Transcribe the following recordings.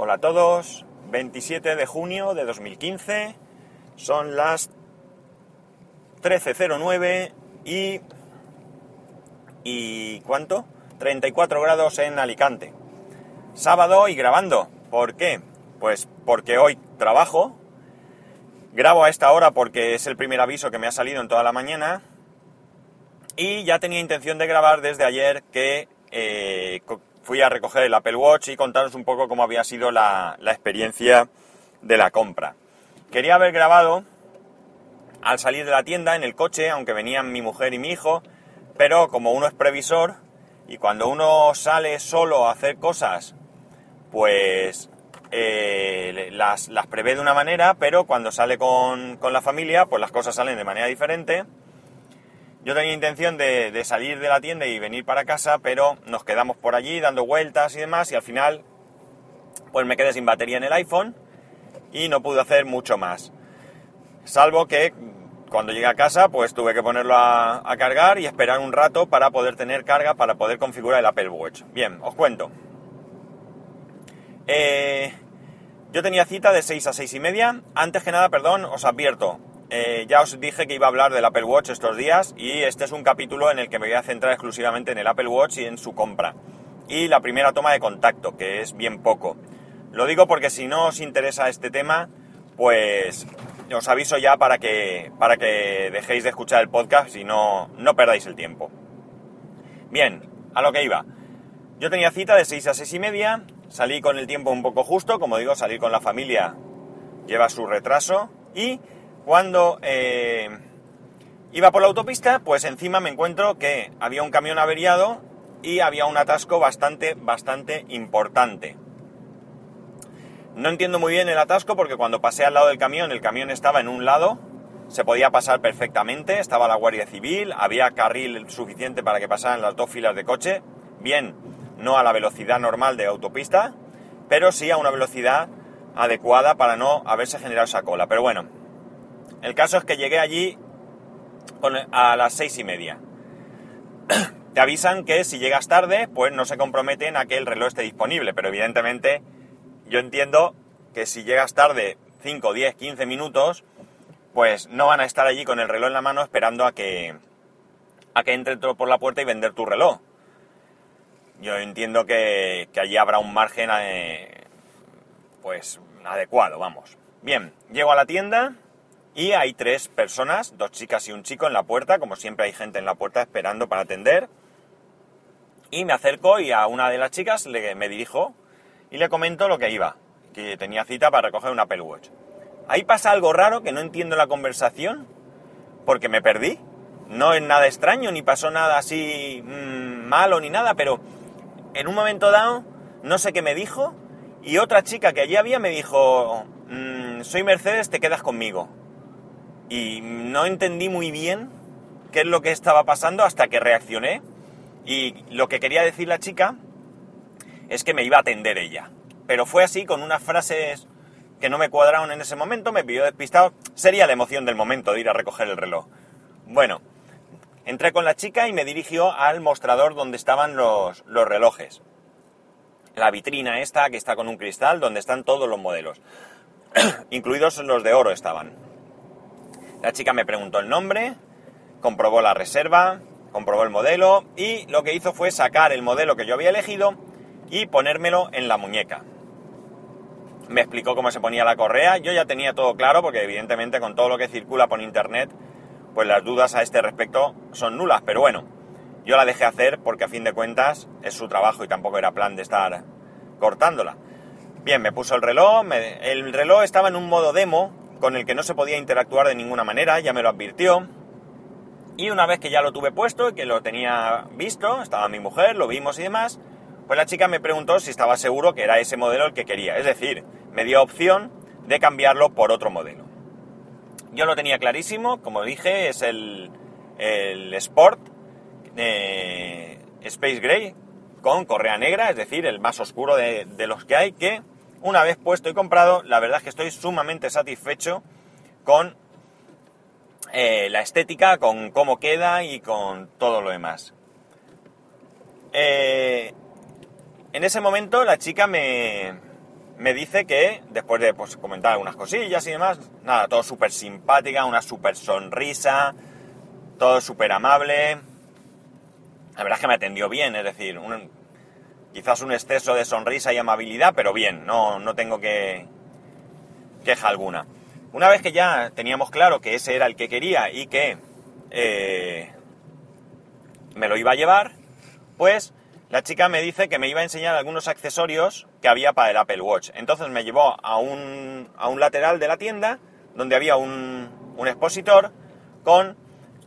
Hola a todos, 27 de junio de 2015, son las 13.09 y... ¿Y cuánto? 34 grados en Alicante. Sábado y grabando. ¿Por qué? Pues porque hoy trabajo. Grabo a esta hora porque es el primer aviso que me ha salido en toda la mañana. Y ya tenía intención de grabar desde ayer que eh, fui a recoger el Apple Watch y contaros un poco cómo había sido la, la experiencia de la compra. Quería haber grabado al salir de la tienda en el coche, aunque venían mi mujer y mi hijo, pero como uno es previsor y cuando uno sale solo a hacer cosas, pues eh, las, las, prevé de una manera, pero cuando sale con, con, la familia, pues las cosas salen de manera diferente. Yo tenía intención de, de, salir de la tienda y venir para casa, pero nos quedamos por allí dando vueltas y demás, y al final, pues me quedé sin batería en el iPhone y no pude hacer mucho más. Salvo que cuando llegué a casa, pues tuve que ponerlo a, a cargar y esperar un rato para poder tener carga, para poder configurar el Apple Watch. Bien, os cuento. Eh, yo tenía cita de 6 a 6 y media. Antes que nada, perdón, os advierto. Eh, ya os dije que iba a hablar del Apple Watch estos días y este es un capítulo en el que me voy a centrar exclusivamente en el Apple Watch y en su compra. Y la primera toma de contacto, que es bien poco. Lo digo porque si no os interesa este tema, pues os aviso ya para que, para que dejéis de escuchar el podcast y no, no perdáis el tiempo. Bien, a lo que iba. Yo tenía cita de 6 a 6 y media, salí con el tiempo un poco justo, como digo, salir con la familia lleva su retraso y cuando eh, iba por la autopista, pues encima me encuentro que había un camión averiado y había un atasco bastante, bastante importante. No entiendo muy bien el atasco porque cuando pasé al lado del camión, el camión estaba en un lado, se podía pasar perfectamente, estaba la Guardia Civil, había carril suficiente para que pasaran las dos filas de coche, bien, no a la velocidad normal de autopista, pero sí a una velocidad adecuada para no haberse generado esa cola. Pero bueno, el caso es que llegué allí a las seis y media. Te avisan que si llegas tarde, pues no se comprometen a que el reloj esté disponible, pero evidentemente yo entiendo que si llegas tarde 5, 10, 15 minutos, pues no van a estar allí con el reloj en la mano esperando a que, a que entre por la puerta y vender tu reloj. Yo entiendo que, que allí habrá un margen eh, pues adecuado, vamos. Bien, llego a la tienda y hay tres personas, dos chicas y un chico en la puerta, como siempre hay gente en la puerta esperando para atender. Y me acerco y a una de las chicas le, me dirijo y le comento lo que iba, que tenía cita para recoger un Apple Watch. Ahí pasa algo raro que no entiendo la conversación porque me perdí. No es nada extraño, ni pasó nada así mmm, malo ni nada, pero en un momento dado no sé qué me dijo y otra chica que allí había me dijo, mmm, soy Mercedes, te quedas conmigo. Y no entendí muy bien qué es lo que estaba pasando hasta que reaccioné y lo que quería decir la chica es que me iba a atender ella. Pero fue así, con unas frases que no me cuadraron en ese momento, me pidió despistado. Sería la emoción del momento de ir a recoger el reloj. Bueno, entré con la chica y me dirigió al mostrador donde estaban los, los relojes. La vitrina esta que está con un cristal donde están todos los modelos. Incluidos los de oro estaban. La chica me preguntó el nombre, comprobó la reserva, comprobó el modelo y lo que hizo fue sacar el modelo que yo había elegido y ponérmelo en la muñeca. Me explicó cómo se ponía la correa, yo ya tenía todo claro porque evidentemente con todo lo que circula por internet, pues las dudas a este respecto son nulas, pero bueno, yo la dejé hacer porque a fin de cuentas es su trabajo y tampoco era plan de estar cortándola. Bien, me puso el reloj, el reloj estaba en un modo demo con el que no se podía interactuar de ninguna manera, ya me lo advirtió. Y una vez que ya lo tuve puesto y que lo tenía visto, estaba mi mujer, lo vimos y demás, pues la chica me preguntó si estaba seguro que era ese modelo el que quería. Es decir, me dio opción de cambiarlo por otro modelo. Yo lo tenía clarísimo, como dije, es el, el Sport eh, Space Gray con correa negra, es decir, el más oscuro de, de, los que hay, que una vez puesto y comprado, la verdad es que estoy sumamente satisfecho con eh, la estética, con cómo queda y con todo lo demás. Eh, en ese momento la chica me, me dice que, después de pues, comentar algunas cosillas y demás, nada, todo súper simpática, una súper sonrisa, todo súper amable. La verdad es que me atendió bien, es decir, quizás un exceso de sonrisa y amabilidad, pero bien, no, no tengo que queja alguna. Una vez que ya teníamos claro que ese era el que quería y que eh, me lo iba a llevar, pues la chica me dice que me iba a enseñar algunos accesorios que había para el Apple Watch. Entonces me llevó a un, a un lateral de la tienda donde había un, un expositor con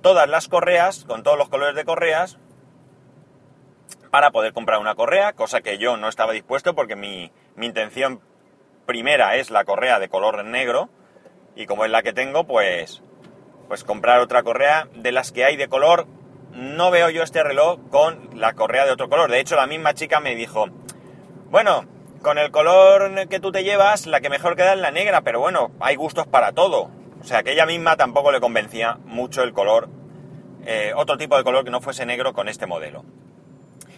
todas las correas, con todos los colores de correas, para poder comprar una correa, cosa que yo no estaba dispuesto porque mi, mi intención primera es la correa de color negro y como es la que tengo, pues, pues comprar otra correa de las que hay de color. No veo yo este reloj con la correa de otro color. De hecho, la misma chica me dijo, bueno, con el color que tú te llevas, la que mejor queda es la negra, pero bueno, hay gustos para todo. O sea, que ella misma tampoco le convencía mucho el color, eh, otro tipo de color que no fuese negro con este modelo.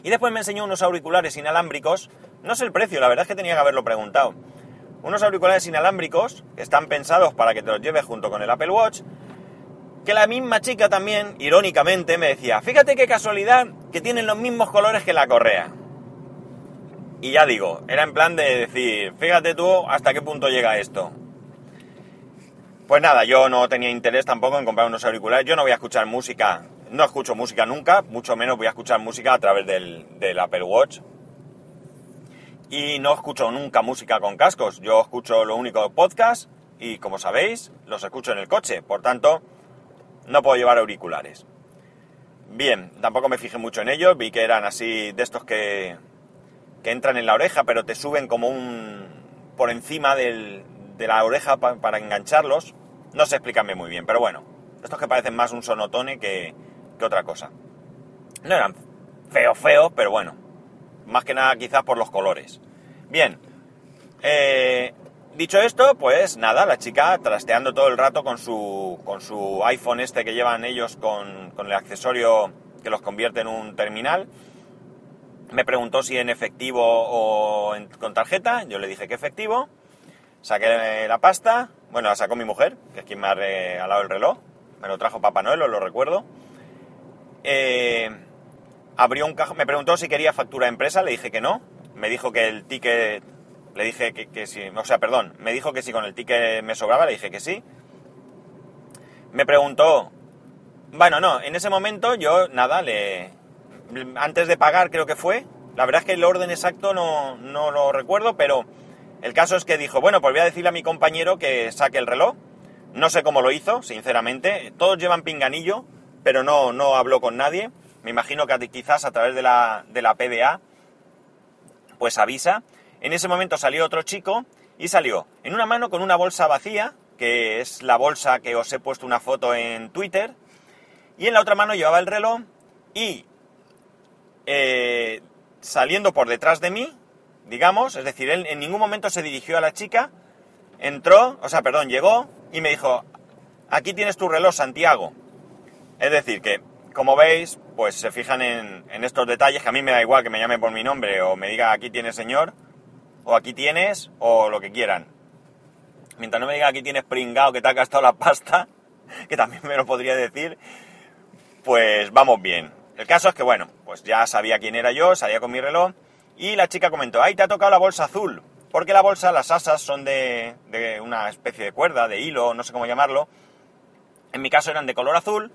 Y después me enseñó unos auriculares inalámbricos. No sé el precio, la verdad es que tenía que haberlo preguntado unos auriculares inalámbricos que están pensados para que te los lleves junto con el Apple Watch, que la misma chica también, irónicamente, me decía, fíjate qué casualidad que tienen los mismos colores que la correa. Y ya digo, era en plan de decir, fíjate tú hasta qué punto llega esto. Pues nada, yo no tenía interés tampoco en comprar unos auriculares, yo no voy a escuchar música, no escucho música nunca, mucho menos voy a escuchar música a través del, del Apple Watch, y no escucho nunca música con cascos. Yo escucho lo único podcast y como sabéis, los escucho en el coche. Por tanto, no puedo llevar auriculares. Bien, tampoco me fijé mucho en ellos. Vi que eran así de estos que, que entran en la oreja, pero te suben como un... por encima de la oreja para engancharlos. No sé explicarme muy bien, pero bueno. Estos que parecen más un sonotone que, que otra cosa. No eran feos, feos, pero bueno. Más que nada quizás por los colores. Bien. Eh, dicho esto, pues nada, la chica trasteando todo el rato con su, con su iPhone este que llevan ellos con, con el accesorio que los convierte en un terminal. Me preguntó si en efectivo o con tarjeta. Yo le dije que efectivo. Saqué la pasta. Bueno, la sacó mi mujer, que es quien me ha regalado el reloj. Me lo trajo Papá Noel, os lo recuerdo. Eh, abrió un cajón, me preguntó si quería factura de empresa, le dije que no, me dijo que el ticket, le dije que, sí, o sea, perdón, me dijo que si con el ticket me sobraba, le dije que sí. Me preguntó, bueno, no, en ese momento yo, nada, le, antes de pagar creo que fue, la verdad es que el orden exacto no, no lo recuerdo, pero el caso es que dijo, bueno, pues voy a decirle a mi compañero que saque el reloj, no sé cómo lo hizo, sinceramente, todos llevan pinganillo, pero no, no habló con nadie me imagino que quizás a través de la, de la PDA, pues avisa. En ese momento salió otro chico y salió en una mano con una bolsa vacía, que es la bolsa que os he puesto una foto en Twitter, y en la otra mano llevaba el reloj y eh, saliendo por detrás de mí, digamos, es decir, él en ningún momento se dirigió a la chica, entró, o sea, perdón, llegó y me dijo, aquí tienes tu reloj, Santiago. Es decir, que como veis, pues se fijan en, estos detalles que a mí me da igual que me llame por mi nombre o me diga aquí tienes señor, o aquí tienes, o lo que quieran. Mientras no me diga aquí tienes pringao que te ha gastado la pasta, que también me lo podría decir, pues vamos bien. El caso es que, bueno, pues ya sabía quién era yo, salía con mi reloj, y la chica comentó, ay, te ha tocado la bolsa azul, porque la bolsa, las asas son de, de una especie de cuerda, de hilo, no sé cómo llamarlo. En mi caso eran de color azul,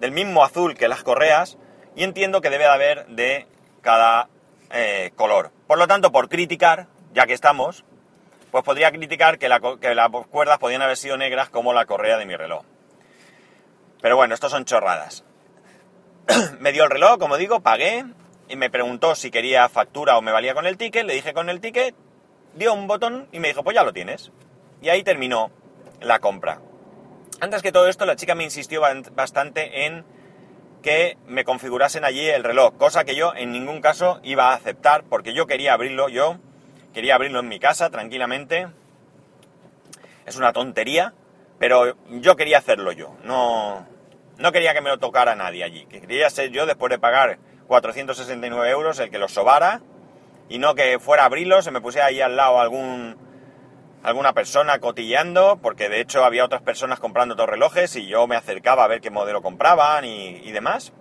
del mismo azul que las correas y entiendo que debe de haber de cada eh, color. Por lo tanto, por criticar, ya que estamos, pues podría criticar que, las cuerdas podían haber sido negras como la correa de mi reloj. Pero bueno, estos son chorradas. me dio el reloj, como digo, pagué y me preguntó si quería factura o me valía con el ticket. Le dije con el ticket, dio un botón y me dijo, pues ya lo tienes. Y ahí terminó la compra. Antes que todo esto, la chica me insistió bastante en que me configurasen allí el reloj, cosa que yo en ningún caso iba a aceptar porque yo quería abrirlo, yo quería abrirlo en mi casa tranquilamente. Es una tontería, pero yo quería hacerlo yo, no, no quería que me lo tocara nadie allí, quería ser yo después de pagar 469 euros el que lo sobara y no que fuera a abrirlo, se me pusiera ahí al lado algún alguna persona cotilleando, porque de hecho había otras personas comprando otros relojes y yo me acercaba a ver qué modelo compraban y, demás,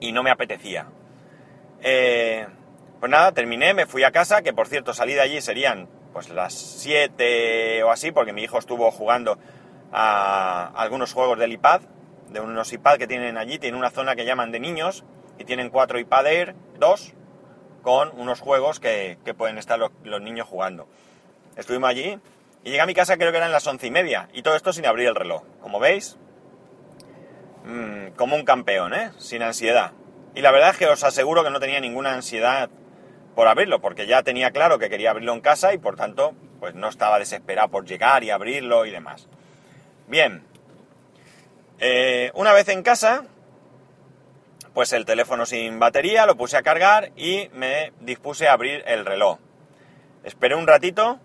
y no me apetecía. Eh, pues nada, terminé, me fui a casa, que por cierto salí de allí serían pues las 7 o así, porque mi hijo estuvo jugando a algunos juegos del iPad, de unos iPad que tienen allí, tienen una zona que llaman de niños, y tienen cuatro iPad Air, dos, con unos juegos que, pueden estar los, niños jugando. Estuvimos allí y llegué a mi casa creo que eran las once y media, y todo esto sin abrir el reloj. Como veis, mm, como un campeón, ¿eh? Sin ansiedad. Y la verdad es que os aseguro que no tenía ninguna ansiedad por abrirlo, porque ya tenía claro que quería abrirlo en casa y por tanto, pues no estaba desesperado por llegar y abrirlo y demás. Bien, eh, una vez en casa, pues el teléfono sin batería, lo puse a cargar y me dispuse a abrir el reloj. Esperé un ratito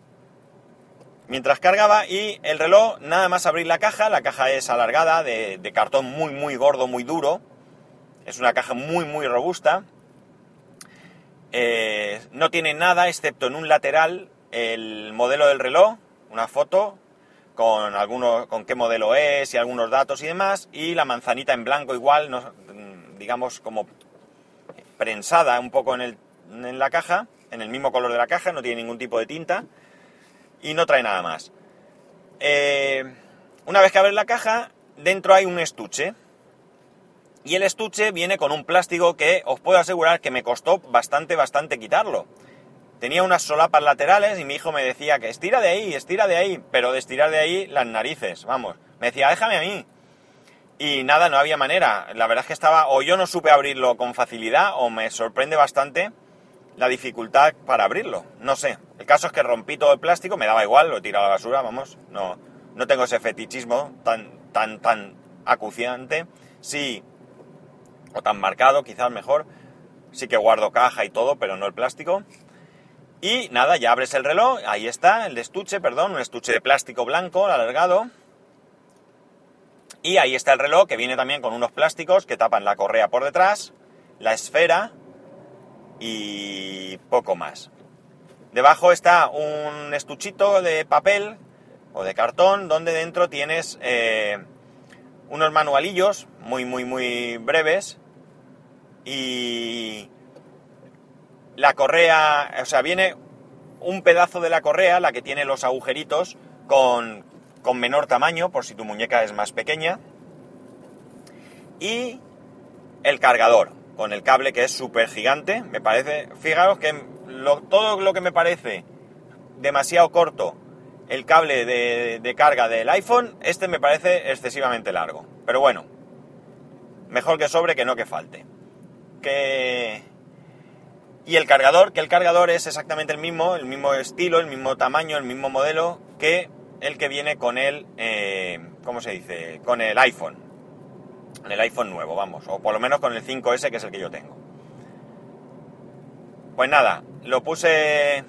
mientras cargaba y el reloj, nada más abrir la caja, la caja es alargada, de, cartón muy, muy gordo, muy duro, es una caja muy, muy robusta. Eh, no tiene nada excepto en un lateral el modelo del reloj, una foto con algunos, con qué modelo es y algunos datos y demás, y la manzanita en blanco igual, digamos como prensada un poco en, la caja, en el mismo color de la caja, no tiene ningún tipo de tinta y no trae nada más. Eh, una vez que abres la caja, dentro hay un estuche y el estuche viene con un plástico que os puedo asegurar que me costó bastante, bastante quitarlo. Tenía unas solapas laterales y mi hijo me decía que estira de ahí, estira de ahí, pero de estirar de ahí las narices, vamos. Me decía, déjame a mí. Y nada, no había manera. La verdad es que estaba, o yo no supe abrirlo con facilidad, o me sorprende bastante la dificultad para abrirlo. No sé. El caso es que rompí todo el plástico, me daba igual, lo he tirado a la basura, vamos. No, no tengo ese fetichismo tan, tan, tan acuciante. Sí, o tan marcado, quizás mejor. Sí que guardo caja y todo, pero no el plástico. Y nada, ya abres el reloj, ahí está, el estuche, perdón, un estuche de plástico blanco alargado. Y ahí está el reloj, que viene también con unos plásticos que tapan la correa por detrás, la esfera y poco más. Debajo está un estuchito de papel o de cartón donde dentro tienes eh, unos manualillos muy, muy, muy breves y la correa, o sea, viene un pedazo de la correa, la que tiene los agujeritos, con, con menor tamaño, por si tu muñeca es más pequeña, y el cargador, con el cable que es súper gigante, me parece, fijaros que todo lo que me parece demasiado corto el cable de, de, carga del iPhone, este me parece excesivamente largo. Pero bueno, mejor que sobre que no que falte que... Y el cargador, que el cargador es exactamente el mismo, el mismo estilo, el mismo tamaño, el mismo modelo que el que viene con el, eh, ¿cómo se dice? Con el iPhone. El iPhone nuevo, vamos. O por lo menos con el 5S, que es el que yo tengo. Pues nada, lo puse...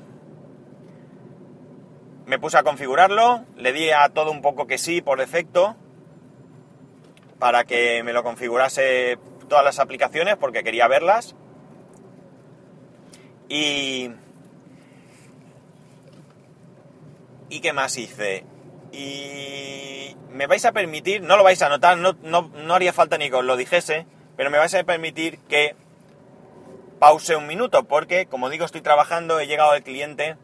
Me puse a configurarlo, le di a todo un poco que sí por defecto, para que me lo configurase todas las aplicaciones porque quería verlas. Y... ¿Y qué más hice? Y me vais a permitir, no lo vais a notar, no, no, haría falta ni que os lo dijese, pero me vais a permitir que pause un minuto, porque como digo, estoy trabajando, he llegado al cliente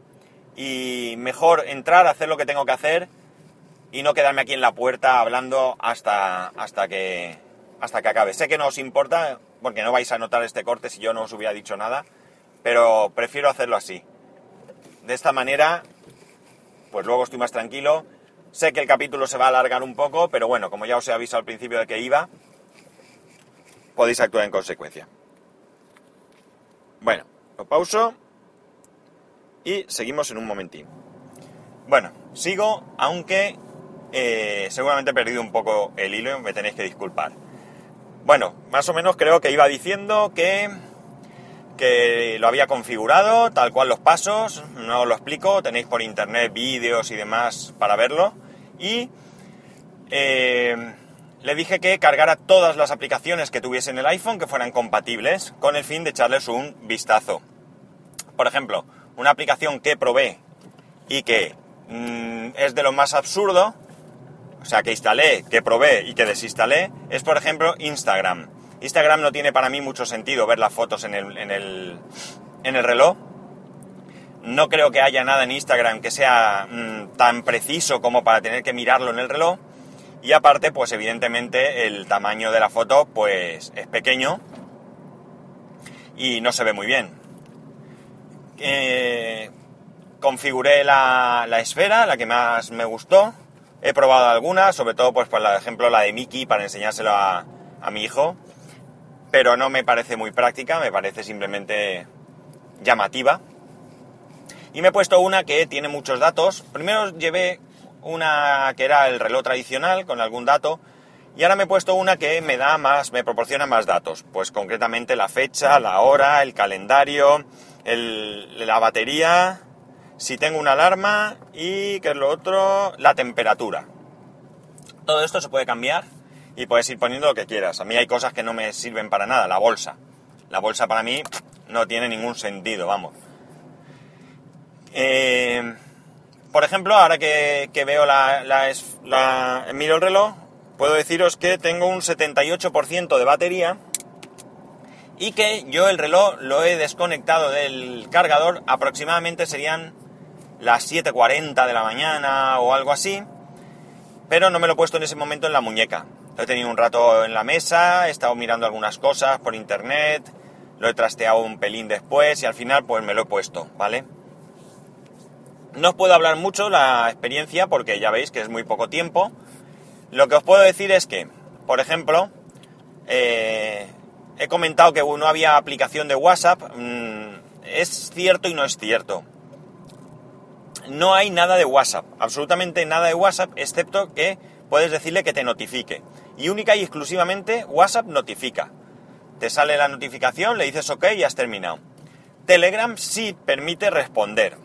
y mejor entrar, hacer lo que tengo que hacer y no quedarme aquí en la puerta hablando hasta, hasta que hasta que acabe. Sé que no os importa, porque no vais a notar este corte si yo no os hubiera dicho nada, pero prefiero hacerlo así. De esta manera, pues luego estoy más tranquilo. Sé que el capítulo se va a alargar un poco, pero bueno, como ya os he avisado al principio de que iba, podéis actuar en consecuencia. Bueno, lo pauso y seguimos en un momentín. Bueno, sigo, aunque eh, seguramente he perdido un poco el hilo me tenéis que disculpar. Bueno, más o menos creo que iba diciendo que, que lo había configurado, tal cual los pasos, no os lo explico, tenéis por internet vídeos y demás para verlo. Y eh, le dije que cargara todas las aplicaciones que tuviese en el iPhone que fueran compatibles con el fin de echarles un vistazo. por ejemplo, una aplicación que probé y que mm, es de lo más absurdo, o sea, que instalé, que probé y que desinstalé, es por ejemplo Instagram. Instagram no tiene para mí mucho sentido ver las fotos en el, en el, en el reloj. No creo que haya nada en Instagram que sea mm, tan preciso como para tener que mirarlo en el reloj. Y aparte, pues evidentemente el tamaño de la foto pues es pequeño y no se ve muy bien. Eh, configuré la, esfera, la que más me gustó. He probado algunas, sobre todo pues por ejemplo la de Mickey para enseñárselo a, a mi hijo. Pero no me parece muy práctica, me parece simplemente llamativa. Y me he puesto una que tiene muchos datos. Primero llevé una que era el reloj tradicional con algún dato y ahora me he puesto una que me da más, me proporciona más datos, pues concretamente la fecha, la hora, el calendario, la batería, si tengo una alarma y que es lo otro, la temperatura. Todo esto se puede cambiar y puedes ir poniendo lo que quieras. A mí hay cosas que no me sirven para nada, la bolsa. La bolsa para mí no tiene ningún sentido, vamos. Eh, por ejemplo, ahora que, veo la, la, miro el reloj, puedo deciros que tengo un 78% de batería y que yo el reloj lo he desconectado del cargador, aproximadamente serían las 7.40 de la mañana o algo así, pero no me lo he puesto en ese momento en la muñeca. Lo he tenido un rato en la mesa, he estado mirando algunas cosas por internet, lo he trasteado un pelín después y al final pues me lo he puesto, ¿vale? No os puedo hablar mucho la experiencia porque ya veis que es muy poco tiempo. Lo que os puedo decir es que, por ejemplo, eh, he comentado que no había aplicación de WhatsApp. Mm, es cierto y no es cierto. No hay nada de WhatsApp, absolutamente nada de WhatsApp, excepto que puedes decirle que te notifique. Y única y exclusivamente WhatsApp notifica. Te sale la notificación, le dices OK y has terminado. Telegram sí permite responder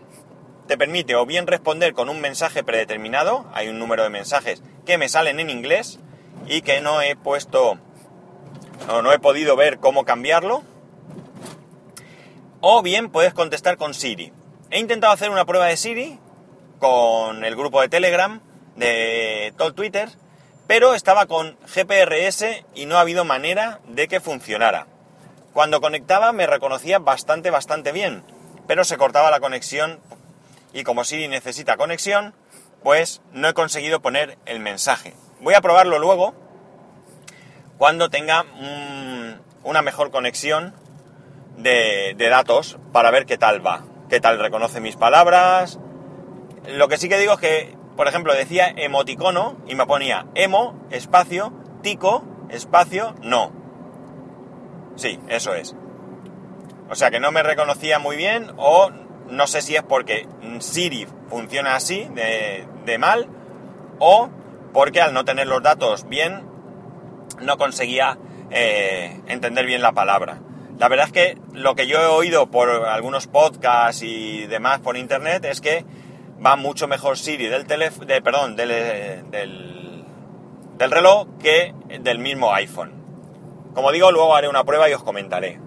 te permite o bien responder con un mensaje predeterminado, hay un número de mensajes que me salen en inglés y que no he puesto o no he podido ver cómo cambiarlo, o bien puedes contestar con Siri. He intentado hacer una prueba de Siri con el grupo de Telegram de todo Twitter, pero estaba con GPRS y no ha habido manera de que funcionara. Cuando conectaba me reconocía bastante, bastante bien, pero se cortaba la conexión y como Siri necesita conexión, pues no he conseguido poner el mensaje. Voy a probarlo luego cuando tenga una mejor conexión de, datos para ver qué tal va, qué tal reconoce mis palabras. Lo que sí que digo es que, por ejemplo, decía emoticono y me ponía emo, espacio, tico, espacio, no. Sí, eso es. O sea que no me reconocía muy bien o no sé si es porque Siri funciona así, de, mal, o porque al no tener los datos bien, no conseguía eh, entender bien la palabra. La verdad es que lo que yo he oído por algunos podcasts y demás por internet es que va mucho mejor Siri del teléfono, de, perdón, del, del, del reloj que del mismo iPhone. Como digo, luego haré una prueba y os comentaré.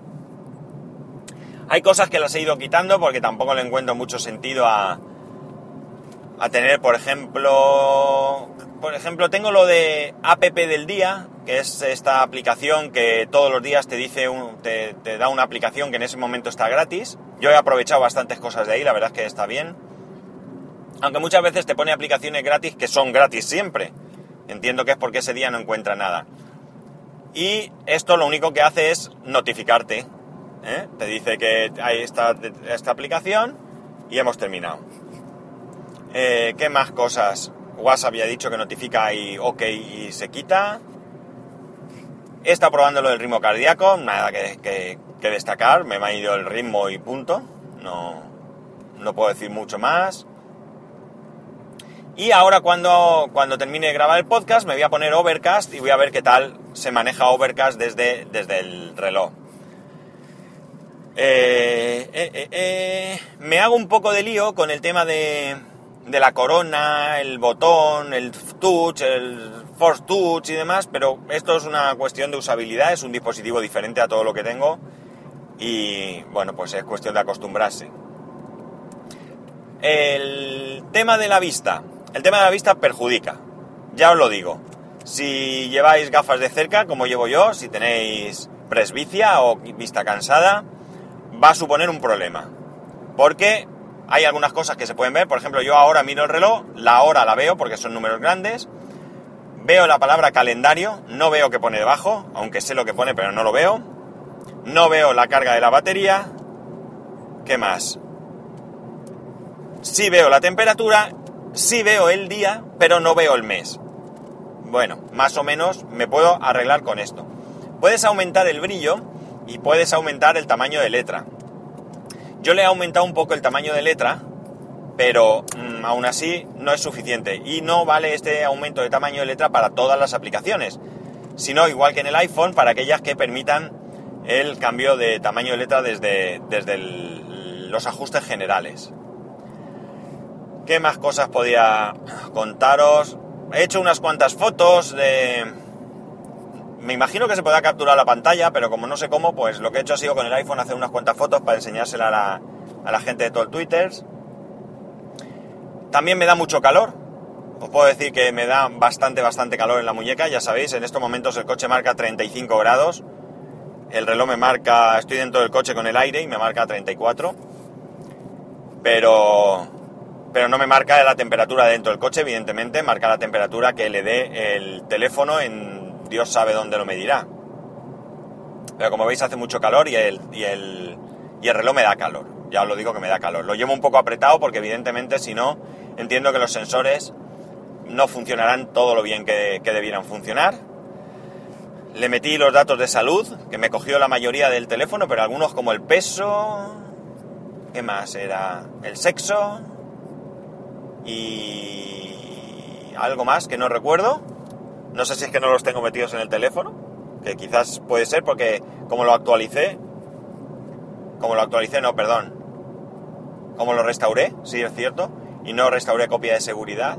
Hay cosas que las he ido quitando porque tampoco le encuentro mucho sentido a, tener, por ejemplo, por ejemplo, tengo lo de APP del día, que es esta aplicación que todos los días te dice, te, da una aplicación que en ese momento está gratis. Yo he aprovechado bastantes cosas de ahí, la verdad es que está bien. Aunque muchas veces te pone aplicaciones gratis que son gratis siempre. Entiendo que es porque ese día no encuentra nada. Y esto lo único que hace es notificarte ¿eh? Te dice que hay esta, esta aplicación y hemos terminado. Eh, ¿Qué más cosas? WhatsApp había dicho que notifica y OK y se quita. He estado probando lo del ritmo cardíaco, nada que, destacar, me ha ido el ritmo y punto. No, no puedo decir mucho más. Y ahora cuando, cuando termine de grabar el podcast me voy a poner Overcast y voy a ver qué tal se maneja Overcast desde, desde el reloj. Eh, eh, eh, me hago un poco de lío con el tema de la corona, el botón, el touch, el force touch y demás, pero esto es una cuestión de usabilidad, es un dispositivo diferente a todo lo que tengo y bueno, pues es cuestión de acostumbrarse. El tema de la vista. El tema de la vista perjudica. Ya os lo digo. Si lleváis gafas de cerca, como llevo yo, si tenéis presbicia o vista cansada, va a suponer un problema. Porque hay algunas cosas que se pueden ver. Por ejemplo, yo ahora miro el reloj, la hora la veo porque son números grandes. Veo la palabra calendario, no veo que pone debajo, aunque sé lo que pone, pero no lo veo. No veo la carga de la batería. ¿Qué más? Sí veo la temperatura, sí veo el día, pero no veo el mes. Bueno, más o menos me puedo arreglar con esto. Puedes aumentar el brillo y puedes aumentar el tamaño de letra. Yo le he aumentado un poco el tamaño de letra, pero mm, aún así no es suficiente. Y no vale este aumento de tamaño de letra para todas las aplicaciones, sino igual que en el iPhone, para aquellas que permitan el cambio de tamaño de letra desde, desde los ajustes generales. ¿Qué más cosas podía contaros? He hecho unas cuantas fotos de... Me imagino que se podrá capturar la pantalla, pero como no sé cómo, pues lo que he hecho ha sido con el iPhone hacer unas cuantas fotos para enseñársela a la, a la gente de todo el Twitter. También me da mucho calor. Os puedo decir que me da bastante, bastante calor en la muñeca. Ya sabéis, en estos momentos el coche marca 35 grados. El reloj me marca, estoy dentro del coche con el aire y me marca 34. Pero, pero no me marca la temperatura dentro del coche, evidentemente. Marca la temperatura que le dé el teléfono en Dios sabe dónde lo medirá. Pero como veis hace mucho calor y el, y el, y el reloj me da calor. Ya os lo digo que me da calor. Lo llevo un poco apretado porque evidentemente si no, entiendo que los sensores no funcionarán todo lo bien que, que debieran funcionar le metí los datos de salud, que me cogió la mayoría del teléfono, pero algunos como el peso, ¿qué más? Era el sexo y algo más que no recuerdo. No sé si es que no los tengo metidos en el teléfono, que quizás puede ser porque como lo actualicé, como lo actualicé, no, perdón, como lo restauré, sí es cierto, y no restauré copia de seguridad,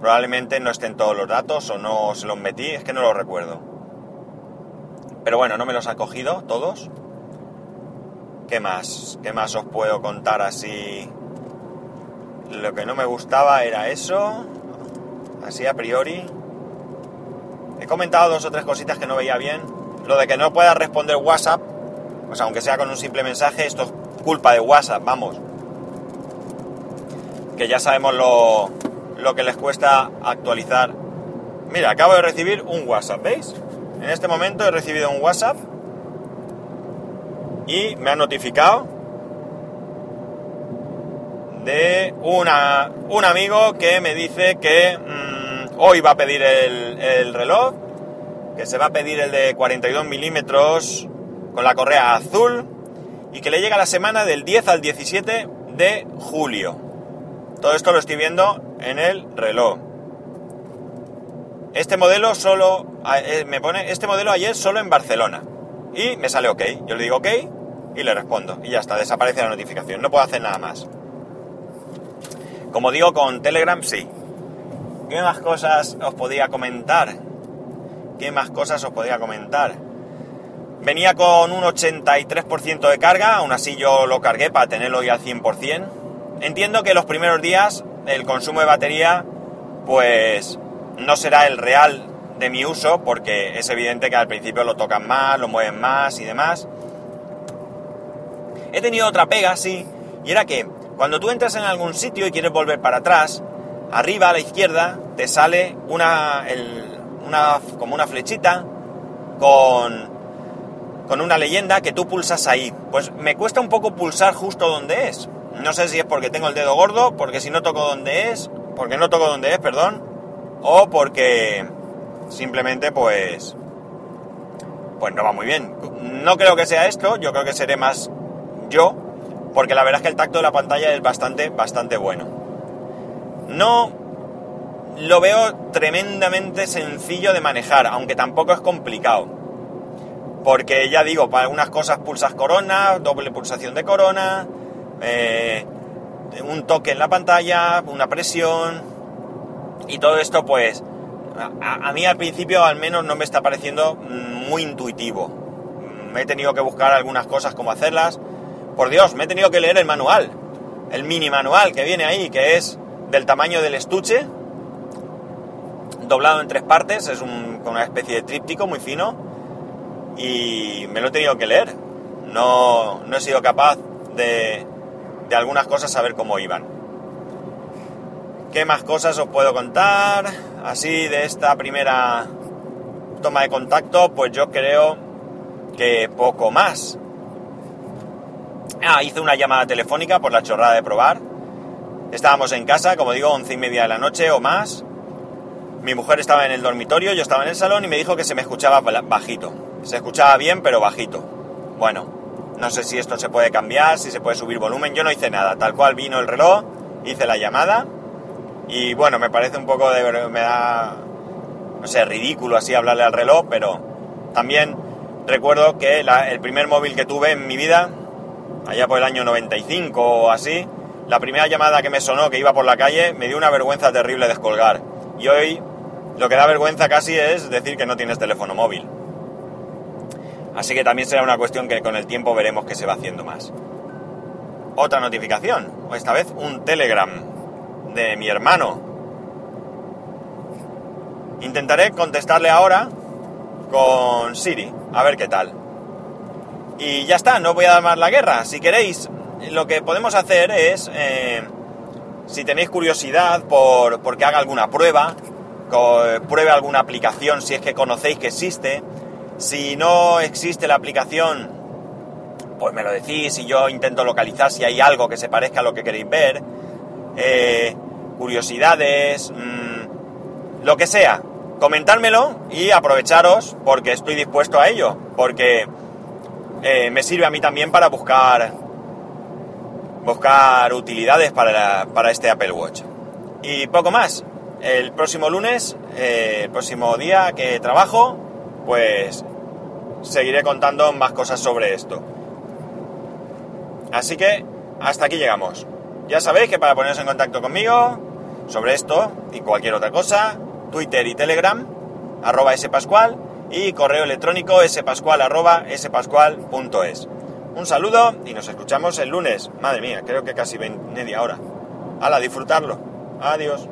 probablemente no estén todos los datos o no se los metí, es que no lo recuerdo. Pero bueno, no me los ha cogido todos. ¿Qué más? ¿Qué más os puedo contar así? Lo que no me gustaba era eso. Así a priori. He comentado dos o tres cositas que no veía bien. Lo de que no pueda responder WhatsApp, pues aunque sea con un simple mensaje, esto es culpa de WhatsApp, vamos. Que ya sabemos lo, lo que les cuesta actualizar. Mira, acabo de recibir un WhatsApp, ¿veis? En este momento he recibido un WhatsApp y me ha notificado de una, un amigo que me dice que mm, hoy va a pedir el, el, reloj, que se va a pedir el de 42 milímetros con la correa azul y que le llega la semana del 10 al 17 de julio. Todo esto lo estoy viendo en el reloj. Este modelo solo, eh, me pone este modelo ayer solo en Barcelona. Y me sale OK. Yo le digo OK y le respondo. Y ya está, desaparece la notificación. No puedo hacer nada más. Como digo, con Telegram sí. ¿Qué más cosas os podía comentar? ¿Qué más cosas os podía comentar? Venía con un 83% de carga, aún así yo lo cargué para tenerlo ya al 100%. Entiendo que los primeros días el consumo de batería pues no será el real de mi uso porque es evidente que al principio lo tocan más, lo mueven más y demás. He tenido otra pega, sí, y era que cuando tú entras en algún sitio y quieres volver para atrás, arriba a la izquierda te sale una, una como una flechita con, con una leyenda que tú pulsas ahí. Pues me cuesta un poco pulsar justo donde es. No sé si es porque tengo el dedo gordo, porque si no toco donde es, porque no toco donde es, perdón, o porque simplemente pues pues no va muy bien. No creo que sea esto, yo creo que seré más yo, porque la verdad es que el tacto de la pantalla es bastante, bastante bueno. No lo veo tremendamente sencillo de manejar, aunque tampoco es complicado. Porque ya digo, para algunas cosas pulsas corona, doble pulsación de corona, eh, un toque en la pantalla, una presión, y todo esto, pues, a, mí al principio al menos no me está pareciendo muy intuitivo. Me he tenido que buscar algunas cosas, cómo hacerlas. Por Dios, me he tenido que leer el manual. el mini manual que viene ahí, que es del tamaño del estuche, doblado en tres partes, es un, con una especie de tríptico muy fino, y me lo he tenido que leer. No, no he sido capaz de, de algunas cosas saber cómo iban. ¿Qué más cosas os puedo contar? Así de esta primera toma de contacto, pues yo creo que poco más. Ah, hice una llamada telefónica por la chorrada de probar. Estábamos en casa, como digo, once y media de la noche o más. Mi mujer estaba en el dormitorio, yo estaba en el salón y me dijo que se me escuchaba bajito. Se escuchaba bien, pero bajito. Bueno, no sé si esto se puede cambiar, si se puede subir volumen. Yo no hice nada. Tal cual vino el reloj, hice la llamada. Y bueno, me parece un poco de... me da... no sé, ridículo así hablarle al reloj, pero también recuerdo que el primer móvil que tuve en mi vida, allá por el año 95 o así, la primera llamada que me sonó que iba por la calle me dio una vergüenza terrible descolgar. Y hoy lo que da vergüenza casi es decir que no tienes teléfono móvil. Así que también será una cuestión que con el tiempo veremos que se va haciendo más. Otra notificación, esta vez un Telegram de mi hermano. Intentaré contestarle ahora con Siri, a ver qué tal. Y ya está, no voy a dar más la guerra. Si queréis, lo que podemos hacer es, eh, si tenéis curiosidad por, por que haga alguna prueba, pruebe alguna aplicación si es que conocéis que existe, si no existe la aplicación, pues me lo decís y yo intento localizar si hay algo que se parezca a lo que queréis ver, eh, curiosidades, mmm, lo que sea. Comentármelo y aprovecharos porque estoy dispuesto a ello, porque eh, me sirve a mí también para buscar buscar utilidades para, para este Apple Watch. Y poco más. El próximo lunes, eh, el próximo día que trabajo, pues seguiré contando más cosas sobre esto. Así que hasta aquí llegamos. Ya sabéis que para poneros en contacto conmigo sobre esto y cualquier otra cosa, Twitter y Telegram, arroba spascual y correo electrónico spascual arroba spascual.es. Un saludo y nos escuchamos el lunes. Madre mía, creo que casi media hora. Hala, disfrutarlo. Adiós.